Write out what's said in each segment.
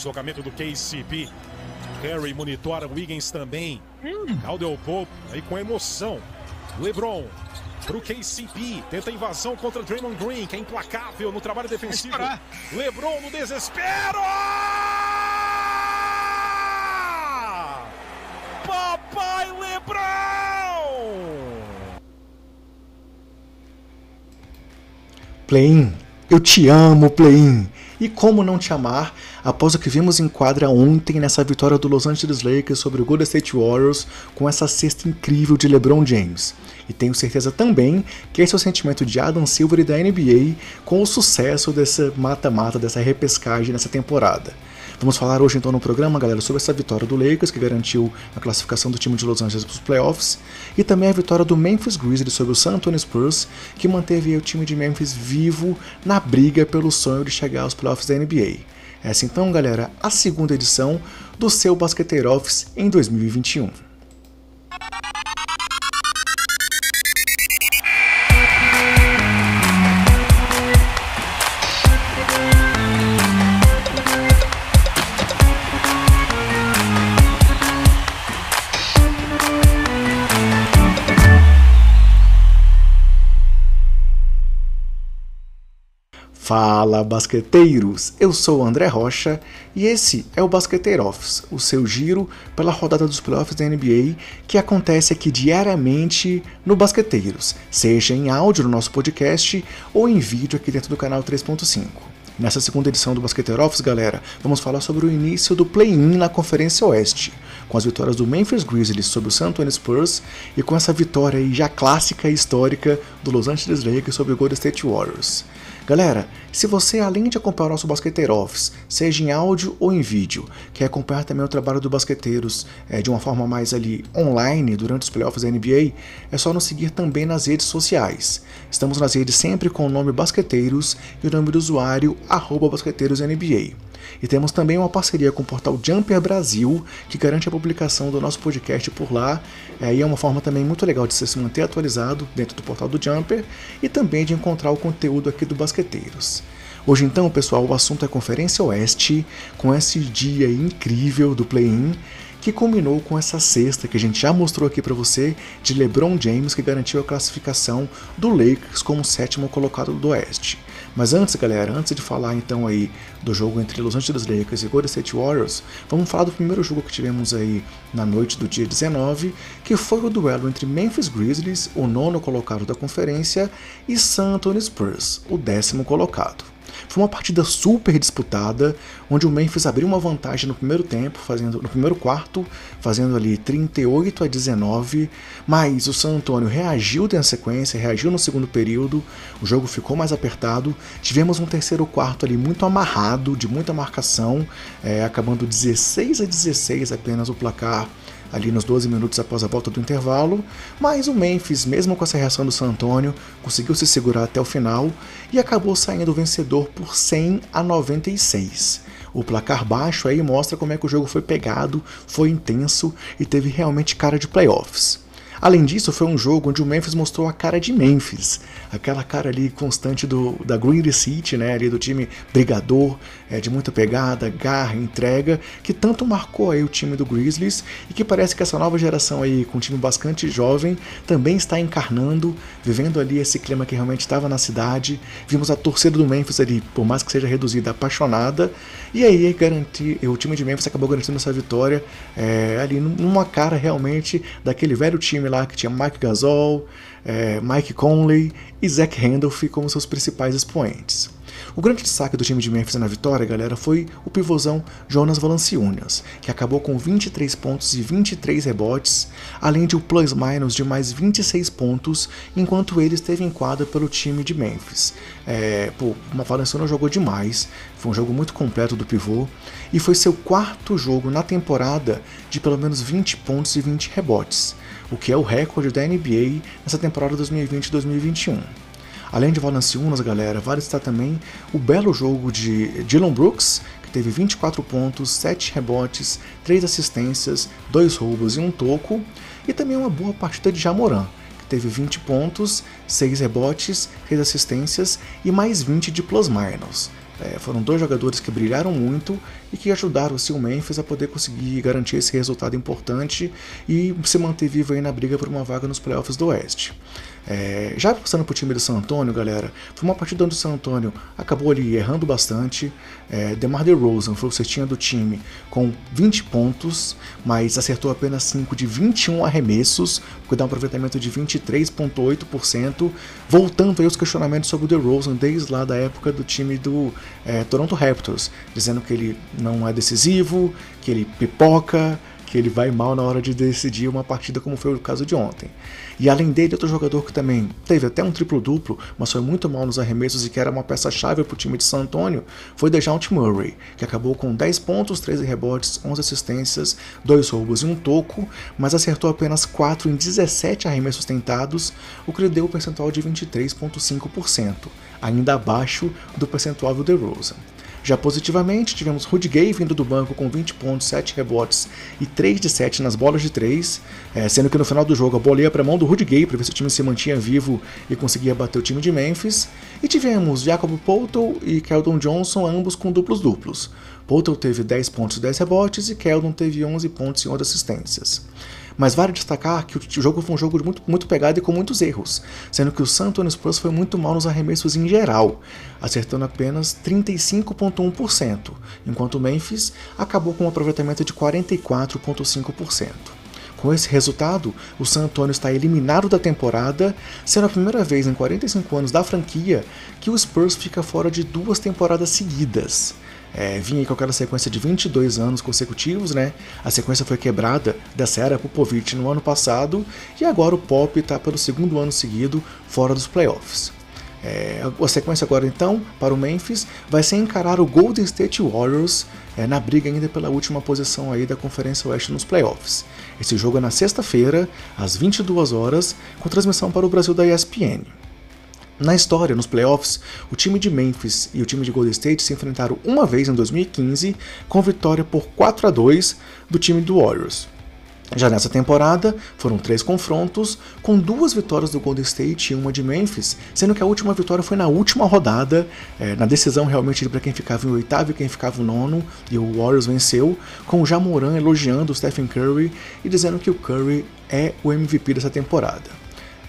Deslocamento do KCP. Harry monitora Wiggins também. Caldwell Pope aí com emoção. LeBron pro KCP. Tenta invasão contra Draymond Green, que é implacável no trabalho defensivo. LeBron no desespero! Papai LeBron! Play-in, eu te amo, Play-in. E como não te amar após o que vimos em quadra ontem nessa vitória do Los Angeles Lakers sobre o Golden State Warriors com essa cesta incrível de LeBron James. E tenho certeza também que esse é o sentimento de Adam Silver e da NBA com o sucesso dessa mata-mata, dessa repescagem nessa temporada. Vamos falar hoje então no programa, galera, sobre essa vitória do Lakers, que garantiu a classificação do time de Los Angeles para os playoffs, e também a vitória do Memphis Grizzlies sobre o San Antonio Spurs, que manteve o time de Memphis vivo na briga pelo sonho de chegar aos playoffs da NBA. Essa então, galera, a segunda edição do seu Basqueteiro Office em 2021. Fala basqueteiros, eu sou o André Rocha e esse é o Basqueteiro Office, o seu giro pela rodada dos playoffs da NBA que acontece aqui diariamente no Basqueteiros, seja em áudio no nosso podcast ou em vídeo aqui dentro do canal 3.5. Nessa segunda edição do Basqueteiro Office, galera, vamos falar sobre o início do play-in na Conferência Oeste, com as vitórias do Memphis Grizzlies sobre o San Antonio Spurs e com essa vitória já clássica e histórica do Los Angeles Lakers sobre o Golden State Warriors. Galera, se você além de acompanhar o nosso Basqueteiro Office, seja em áudio ou em vídeo, quer acompanhar também o trabalho do Basqueteiros é, de uma forma mais ali online durante os playoffs da NBA, é só nos seguir também nas redes sociais. Estamos nas redes sempre com o nome Basqueteiros e o nome do usuário BasqueteirosNBA. E temos também uma parceria com o portal Jumper Brasil, que garante a publicação do nosso podcast por lá. É, e é uma forma também muito legal de você se manter atualizado dentro do portal do Jumper e também de encontrar o conteúdo aqui do Basqueteiros. Hoje então, pessoal, o assunto é Conferência Oeste, com esse dia incrível do play-in que culminou com essa sexta que a gente já mostrou aqui para você de LeBron James que garantiu a classificação do Lakers como sétimo colocado do Oeste. Mas antes, galera, antes de falar então aí do jogo entre Los Angeles Lakers e Golden State Warriors, vamos falar do primeiro jogo que tivemos aí na noite do dia 19, que foi o duelo entre Memphis Grizzlies, o nono colocado da conferência, e San Antonio Spurs, o décimo colocado. Foi uma partida super disputada, onde o Memphis abriu uma vantagem no primeiro tempo, fazendo no primeiro quarto, fazendo ali 38 a 19, mas o San Antonio reagiu na sequência, reagiu no segundo período, o jogo ficou mais apertado, tivemos um terceiro quarto ali muito amarrado, de muita marcação, é, acabando 16 a 16 apenas o placar ali nos 12 minutos após a volta do intervalo, mas o Memphis, mesmo com essa reação do San Antonio, conseguiu se segurar até o final e acabou saindo vencedor por 100 a 96. O placar baixo aí mostra como é que o jogo foi pegado, foi intenso e teve realmente cara de playoffs. Além disso, foi um jogo onde o Memphis mostrou a cara de Memphis, aquela cara ali constante do, da Green City, né, ali do time brigador, é, de muita pegada, garra, entrega, que tanto marcou aí o time do Grizzlies e que parece que essa nova geração aí, com um time bastante jovem, também está encarnando, vivendo ali esse clima que realmente estava na cidade. Vimos a torcida do Memphis ali, por mais que seja reduzida, apaixonada, e aí garantir, o time de Memphis acabou garantindo essa vitória é, ali numa cara realmente daquele velho time lá que tinha Mike Gasol, é, Mike Conley e Zach Randolph como seus principais expoentes. O grande destaque do time de Memphis na vitória, galera, foi o pivôzão Jonas Valanciunas, que acabou com 23 pontos e 23 rebotes, além de um plus-minus de mais 26 pontos, enquanto ele esteve em quadra pelo time de Memphis. É, pô, uma Valanciunas jogou demais, foi um jogo muito completo do pivô, e foi seu quarto jogo na temporada de pelo menos 20 pontos e 20 rebotes, o que é o recorde da NBA nessa temporada 2020-2021. Além de Valanciunas, galera, vale estar também o belo jogo de Dylan Brooks, que teve 24 pontos, 7 rebotes, 3 assistências, 2 roubos e um toco, e também uma boa partida de Jamoran, que teve 20 pontos, 6 rebotes, 3 assistências e mais 20 de plus-minus. É, foram dois jogadores que brilharam muito e que ajudaram assim, o Memphis a poder conseguir garantir esse resultado importante e se manter vivo aí na briga por uma vaga nos playoffs do Oeste. É, já passando para o time do San Antonio, galera, foi uma partida onde o San Antonio acabou ali errando bastante. É, DeMar DeRozan foi o cestinha do time com 20 pontos, mas acertou apenas 5 de 21 arremessos, que dá um aproveitamento de 23,8%, voltando aí os questionamentos sobre o DeRozan desde lá da época do time do é, Toronto Raptors, dizendo que ele não é decisivo, que ele pipoca, que ele vai mal na hora de decidir uma partida, como foi o caso de ontem. E além dele, outro jogador que também teve até um triplo-duplo, mas foi muito mal nos arremessos e que era uma peça-chave para o time de San Antonio, foi DeJounte Murray, que acabou com 10 pontos, 13 rebotes, 11 assistências, 2 roubos e um toco, mas acertou apenas 4 em 17 arremessos tentados, o que lhe deu o percentual de 23,5%, ainda abaixo do percentual do DeRozan. Já positivamente, tivemos Rudy Gay vindo do banco com 20 pontos, 7 rebotes e 3 de 7 nas bolas de 3, é, sendo que no final do jogo a bola ia para a mão do Rudy Gay para ver se o time se mantinha vivo e conseguia bater o time de Memphis. E tivemos Jacob Poulton e Keldon Johnson, ambos com duplos duplos. Poulton teve 10 pontos e 10 rebotes e Keldon teve 11 pontos e 11 assistências. Mas vale destacar que o jogo foi um jogo muito, muito pegado e com muitos erros, sendo que o San Antonio Spurs foi muito mal nos arremessos em geral, acertando apenas 35,1%, enquanto o Memphis acabou com um aproveitamento de 44,5%. Com esse resultado, o San Antonio está eliminado da temporada, sendo a primeira vez em 45 anos da franquia que o Spurs fica fora de duas temporadas seguidas. É, vinha com aquela sequência de 22 anos consecutivos, né? A sequência foi quebrada dessa era Popovich no ano passado e agora o Pop está pelo segundo ano seguido fora dos playoffs. É, a sequência agora então para o Memphis vai ser encarar o Golden State Warriors é, na briga ainda pela última posição aí da Conferência Oeste nos playoffs. Esse jogo é na sexta-feira, às 22 horas, com transmissão para o Brasil da ESPN. Na história, nos playoffs, o time de Memphis e o time de Golden State se enfrentaram uma vez em 2015, com vitória por 4 a 2 do time do Warriors. Já nessa temporada, foram três confrontos, com duas vitórias do Golden State e uma de Memphis, sendo que a última vitória foi na última rodada, é, na decisão realmente para quem ficava em oitavo e quem ficava em nono, e o Warriors venceu, com o Jamoran elogiando o Stephen Curry e dizendo que o Curry é o MVP dessa temporada.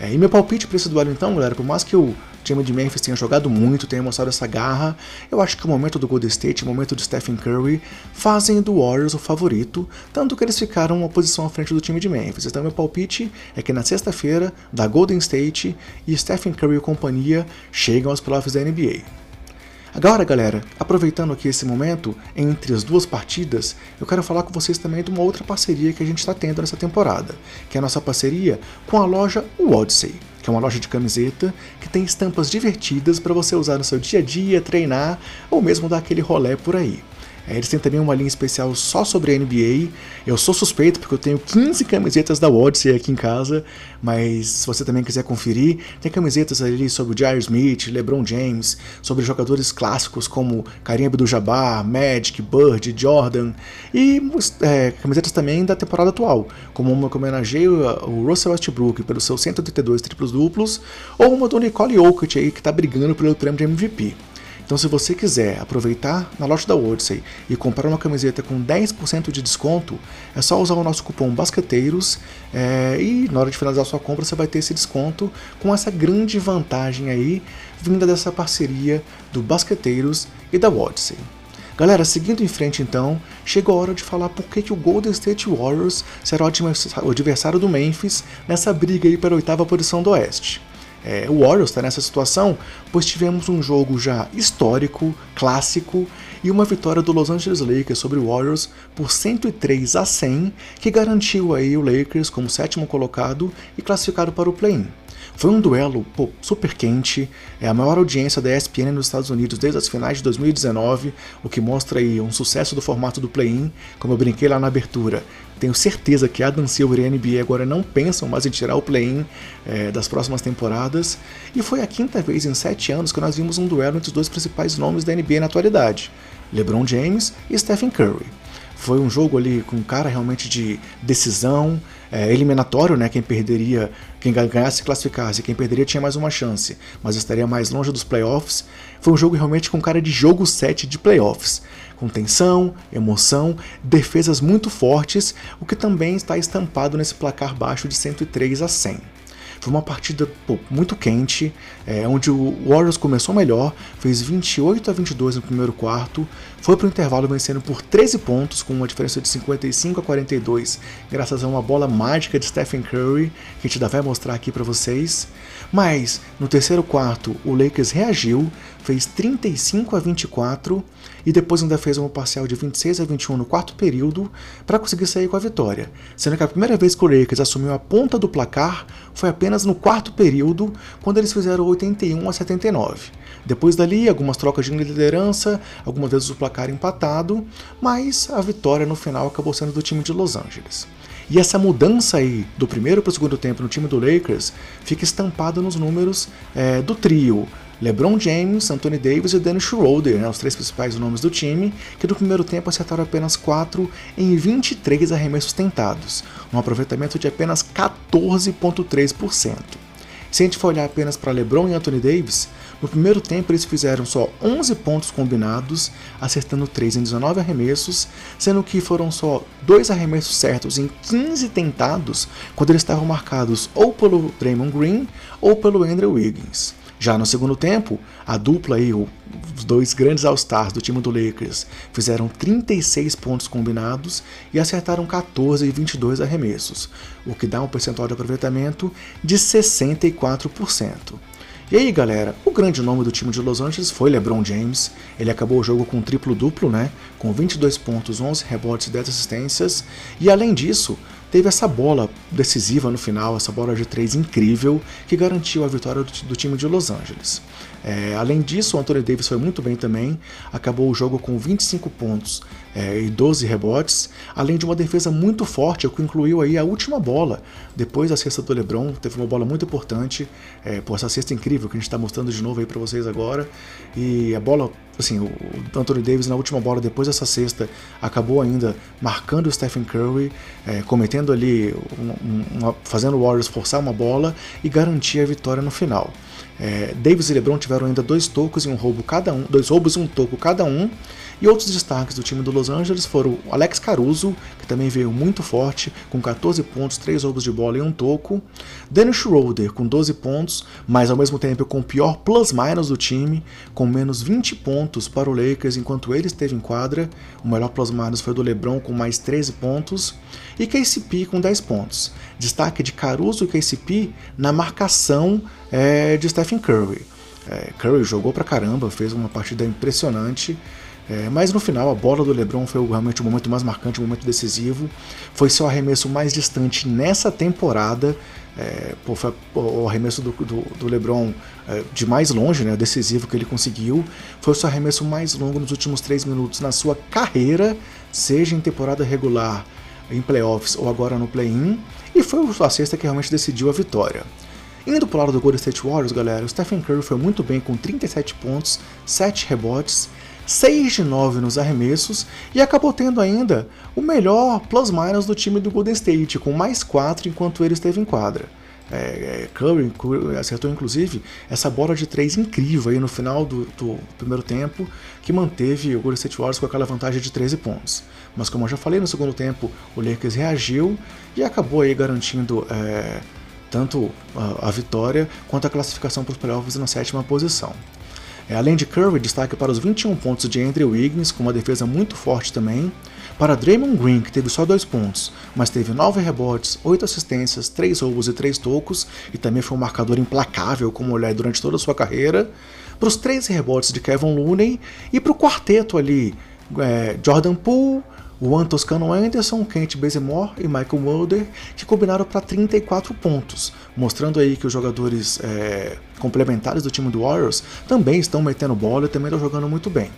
É, e meu palpite para esse duelo então, galera, por mais que o time de Memphis tenha jogado muito, tenha mostrado essa garra, eu acho que o momento do Golden State, o momento do Stephen Curry, fazem do Warriors o favorito, tanto que eles ficaram uma posição à frente do time de Memphis. Então meu palpite é que na sexta-feira, da Golden State e Stephen Curry e companhia chegam aos playoffs da NBA. Agora, galera, aproveitando aqui esse momento entre as duas partidas, eu quero falar com vocês também de uma outra parceria que a gente está tendo nessa temporada, que é a nossa parceria com a loja Odyssey, que é uma loja de camiseta que tem estampas divertidas para você usar no seu dia a dia, treinar ou mesmo dar aquele rolé por aí. É, eles têm também uma linha especial só sobre a NBA. Eu sou suspeito porque eu tenho 15 camisetas da Odyssey aqui em casa, mas se você também quiser conferir, tem camisetas ali sobre o Jair Smith, LeBron James, sobre jogadores clássicos como Kareem Abdul-Jabbar, Magic, Bird, Jordan e é, camisetas também da temporada atual, como uma que homenageia o Russell Westbrook pelos seus 182 triplos duplos ou uma do Nicole Jokic aí que está brigando pelo prêmio de MVP. Então, se você quiser aproveitar na loja da Odyssey e comprar uma camiseta com 10% de desconto, é só usar o nosso cupom BASQUETEIROS é, e na hora de finalizar a sua compra você vai ter esse desconto com essa grande vantagem aí vinda dessa parceria do Basqueteiros e da Odyssey. Galera, seguindo em frente então, chegou a hora de falar por que, que o Golden State Warriors será o adversário do Memphis nessa briga aí pela oitava posição do Oeste. É, o Warriors está nessa situação, pois tivemos um jogo já histórico, clássico, e uma vitória do Los Angeles Lakers sobre o Warriors por 103 a 100, que garantiu aí o Lakers como sétimo colocado e classificado para o play-in. Foi um duelo pô, super quente, é a maior audiência da ESPN nos Estados Unidos desde as finais de 2019, o que mostra aí um sucesso do formato do play-in, como eu brinquei lá na abertura. Tenho certeza que Adam Silver e a NBA agora não pensam mais em tirar o play-in é, das próximas temporadas, e foi a quinta vez em sete anos que nós vimos um duelo entre os dois principais nomes da NBA na atualidade, LeBron James e Stephen Curry. foi um jogo ali com cara realmente de decisão, é, eliminatório, né? Quem perderia, quem ganhasse classificasse, quem perderia tinha mais uma chance, mas estaria mais longe dos playoffs. Foi um jogo realmente com cara de jogo 7 de playoffs, com tensão, emoção, defesas muito fortes, o que também está estampado nesse placar baixo de 103 a 100. Foi uma partida pô, muito quente, é, onde o Warriors começou melhor, fez 28 a 22 no primeiro quarto, foi para o intervalo vencendo por 13 pontos, com uma diferença de 55 a 42, graças a uma bola mágica de Stephen Curry, que a gente ainda vai mostrar aqui para vocês. Mas no terceiro quarto, o Lakers reagiu, fez 35 a 24 e depois ainda fez um parcial de 26 a 21 no quarto período para conseguir sair com a vitória, sendo que a primeira vez que o Lakers assumiu a ponta do placar foi apenas no quarto período, quando eles fizeram 81 a 79. Depois dali, algumas trocas de liderança, algumas vezes o placar empatado, mas a vitória no final acabou sendo do time de Los Angeles. E essa mudança aí do primeiro para o segundo tempo no time do Lakers fica estampada nos números é, do trio LeBron James, Anthony Davis e Dennis Schroeder, né, os três principais nomes do time, que no primeiro tempo acertaram apenas 4 em 23 arremessos tentados, um aproveitamento de apenas 14,3%. Se a gente for olhar apenas para LeBron e Anthony Davis, no primeiro tempo eles fizeram só 11 pontos combinados, acertando 3 em 19 arremessos, sendo que foram só 2 arremessos certos em 15 tentados, quando eles estavam marcados ou pelo Draymond Green ou pelo Andrew Wiggins. Já no segundo tempo, a dupla aí, os dois grandes All-Stars do time do Lakers, fizeram 36 pontos combinados e acertaram 14 e 22 arremessos, o que dá um percentual de aproveitamento de 64%. E aí, galera, o grande nome do time de Los Angeles foi LeBron James. Ele acabou o jogo com um triplo-duplo, né? Com 22 pontos, 11 rebotes e 10 assistências. E além disso, teve essa bola decisiva no final, essa bola de três incrível, que garantiu a vitória do, do time de Los Angeles. É, além disso, o Anthony Davis foi muito bem também, acabou o jogo com 25 pontos é, e 12 rebotes, além de uma defesa muito forte, o que incluiu aí a última bola. Depois da cesta do LeBron, teve uma bola muito importante, é, por essa cesta incrível que a gente está mostrando de novo aí para vocês agora. E a bola, assim, o Anthony Davis na última bola, depois dessa cesta, acabou ainda marcando o Stephen Curry, é, cometendo ali, um, uma, fazendo o Warriors forçar uma bola e garantir a vitória no final. É, Davis e LeBron tiveram ainda dois tocos e um roubo cada um, dois roubos e um toco cada um. E outros destaques do time do Los Angeles foram Alex Caruso, que também veio muito forte, com 14 pontos, 3 roubos de bola e um toco. Dennis Schroeder, com 12 pontos, mas ao mesmo tempo com o pior plus-minus do time, com menos 20 pontos para o Lakers enquanto ele esteve em quadra. O melhor plus-minus foi do LeBron, com mais 13 pontos. E KCP com 10 pontos. Destaque de Caruso e KCP na marcação é, de Stephen Curry. É, Curry jogou pra caramba, fez uma partida impressionante. É, mas no final, a bola do LeBron foi realmente o momento mais marcante, o momento decisivo. Foi seu arremesso mais distante nessa temporada. É, pô, foi o arremesso do, do, do LeBron é, de mais longe, né, decisivo que ele conseguiu. Foi o seu arremesso mais longo nos últimos três minutos na sua carreira, seja em temporada regular, em playoffs ou agora no play-in. E foi a sexta que realmente decidiu a vitória. Indo pro lado do Golden State Warriors, galera, o Stephen Curry foi muito bem com 37 pontos, 7 rebotes 6 de 9 nos arremessos e acabou tendo ainda o melhor plus-minus do time do Golden State, com mais 4 enquanto ele esteve em quadra. É, é Curry acertou inclusive essa bola de 3 incrível aí no final do, do, primeiro tempo, que manteve o Golden State Warriors com aquela vantagem de 13 pontos. Mas como eu já falei, no segundo tempo o Lakers reagiu e acabou aí garantindo é, tanto a, a vitória quanto a classificação para os playoffs na sétima posição. É, além de Curry, destaque para os 21 pontos de Andrew Wiggins, com uma defesa muito forte também. Para Draymond Green, que teve só 2 pontos, mas teve 9 rebotes, 8 assistências, 3 roubos e 3 tocos, e também foi um marcador implacável como olhar durante toda a sua carreira. Para os 13 rebotes de Kevin Looney, e para o quarteto ali, é, Jordan Poole, Juan Toscano Anderson, Kent Bazemore e Michael Mulder, que combinaram para 34 pontos, mostrando aí que os jogadores é, complementares do time do Warriors também estão metendo bola e também estão jogando muito bem.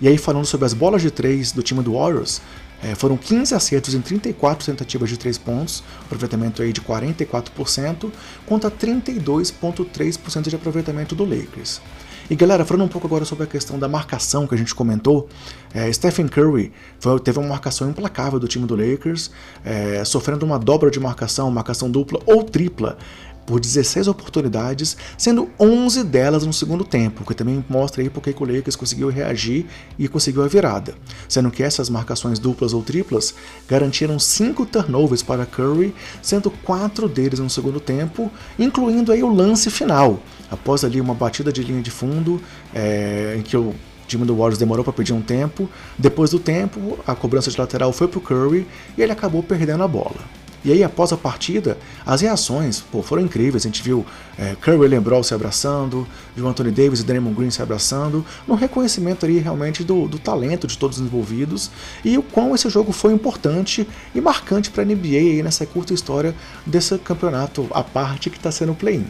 E aí falando sobre as bolas de 3 do time do Warriors, é, foram 15 acertos em 34 tentativas de 3 pontos, aproveitamento aí de 44%, contra 32,3% de aproveitamento do Lakers. E galera, falando um pouco agora sobre a questão da marcação que a gente comentou, é, Stephen Curry foi, teve uma marcação implacável do time do Lakers, é, sofrendo uma dobra de marcação, marcação dupla ou tripla por 16 oportunidades, sendo 11 delas no segundo tempo, que também mostra aí porque o Lakers conseguiu reagir e conseguiu a virada. Sendo que essas marcações duplas ou triplas garantiram 5 turnovers para Curry, sendo 4 deles no segundo tempo, incluindo aí o lance final, após ali uma batida de linha de fundo, é, em que o time do Warriors demorou para pedir um tempo. Depois do tempo, a cobrança de lateral foi para o Curry e ele acabou perdendo a bola. E aí, após a partida, as reações pô, foram incríveis. A gente viu é, Curry lembrou se abraçando, viu Anthony Davis e Draymond Green se abraçando, no reconhecimento ali realmente do, do talento de todos os envolvidos e o quão esse jogo foi importante e marcante para a NBA aí nessa curta história desse campeonato à parte que está sendo o play-in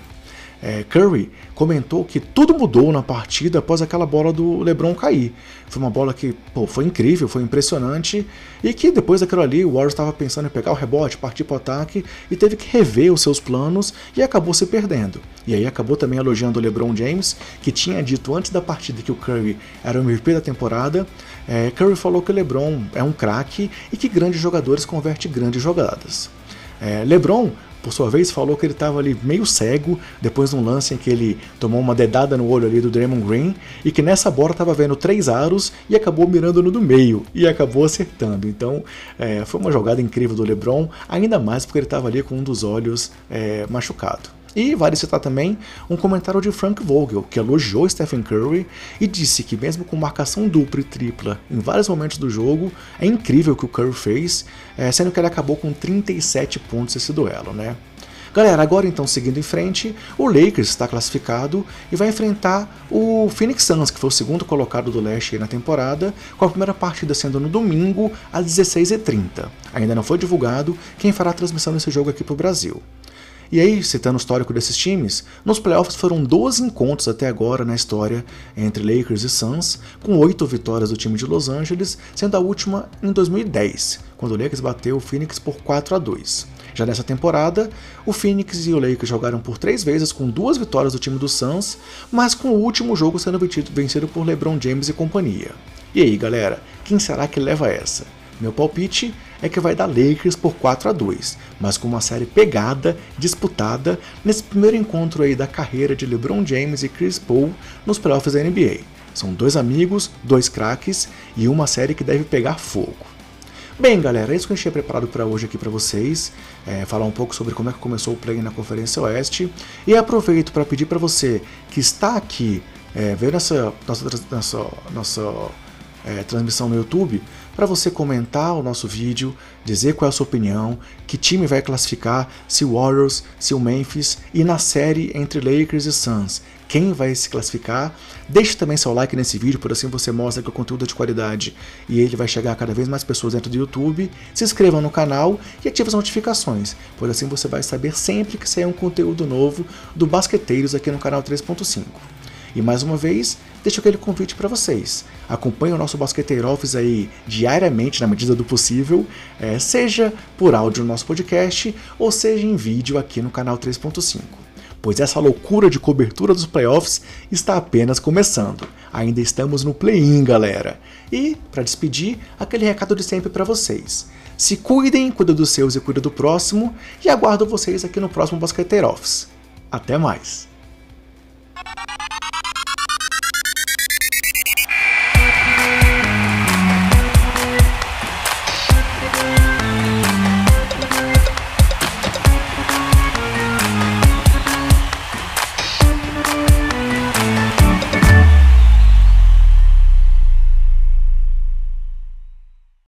é, Curry comentou que tudo mudou na partida após aquela bola do LeBron cair. Foi uma bola que pô, foi incrível, foi impressionante e que depois daquilo ali o Warriors estava pensando em pegar o rebote, partir para o ataque e teve que rever os seus planos e acabou se perdendo. E aí acabou também elogiando o LeBron James, que tinha dito antes da partida que o Curry era o MVP da temporada. É, Curry falou que o LeBron é um craque e que grandes jogadores converte grandes jogadas. É, LeBron por sua vez, falou que ele estava ali meio cego depois de um lance em que ele tomou uma dedada no olho ali do Draymond Green e que nessa bola estava vendo três aros e acabou mirando no do meio e acabou acertando. Então é, foi uma jogada incrível do LeBron, ainda mais porque ele estava ali com um dos olhos é, machucado. E vale citar também um comentário de Frank Vogel, que elogiou Stephen Curry e disse que, mesmo com marcação dupla e tripla em vários momentos do jogo, é incrível o que o Curry fez, é, sendo que ele acabou com 37 pontos esse duelo, né? Galera, agora então seguindo em frente, o Lakers está classificado e vai enfrentar o Phoenix Suns, que foi o segundo colocado do leste na temporada, com a primeira partida sendo no domingo às 16h30. Ainda não foi divulgado quem fará a transmissão desse jogo aqui para o Brasil. E aí, citando o histórico desses times, nos playoffs foram 12 encontros até agora na história entre Lakers e Suns, com 8 vitórias do time de Los Angeles, sendo a última em 2010, quando o Lakers bateu o Phoenix por 4 a 2. Já nessa temporada, o Phoenix e o Lakers jogaram por três vezes com duas vitórias do time do Suns, mas com o último jogo sendo vencido por LeBron James e companhia. E aí, galera, quem será que leva essa? Meu palpite é que vai dar Lakers por 4 a 2, mas com uma série pegada, disputada nesse primeiro encontro aí da carreira de LeBron James e Chris Paul nos playoffs da NBA. São dois amigos, dois craques e uma série que deve pegar fogo. Bem, galera, é isso que eu tinha preparado para hoje aqui para vocês, é, falar um pouco sobre como é que começou o play na Conferência Oeste e aproveito para pedir para você que está aqui é, vendo essa nossa, nossa, nossa é, transmissão no YouTube, para você comentar o nosso vídeo, dizer qual é a sua opinião, que time vai classificar, se o Warriors, se o Memphis e na série entre Lakers e Suns, quem vai se classificar. Deixe também seu like nesse vídeo, por assim você mostra que o conteúdo é de qualidade e ele vai chegar a cada vez mais pessoas dentro do YouTube. Se inscreva no canal e ative as notificações, pois assim você vai saber sempre que sair um conteúdo novo do Basqueteiros aqui no canal 3.5. E mais uma vez, deixo aquele convite para vocês. Acompanhe o nosso Basqueteiro Office aí diariamente, na medida do possível, é, seja por áudio no nosso podcast ou seja em vídeo aqui no canal 3.5. Pois essa loucura de cobertura dos playoffs está apenas começando. Ainda estamos no play-in, galera. E, para despedir, aquele recado de sempre para vocês. Se cuidem, cuida dos seus e cuida do próximo, e aguardo vocês aqui no próximo Basqueteiro Office. Até mais!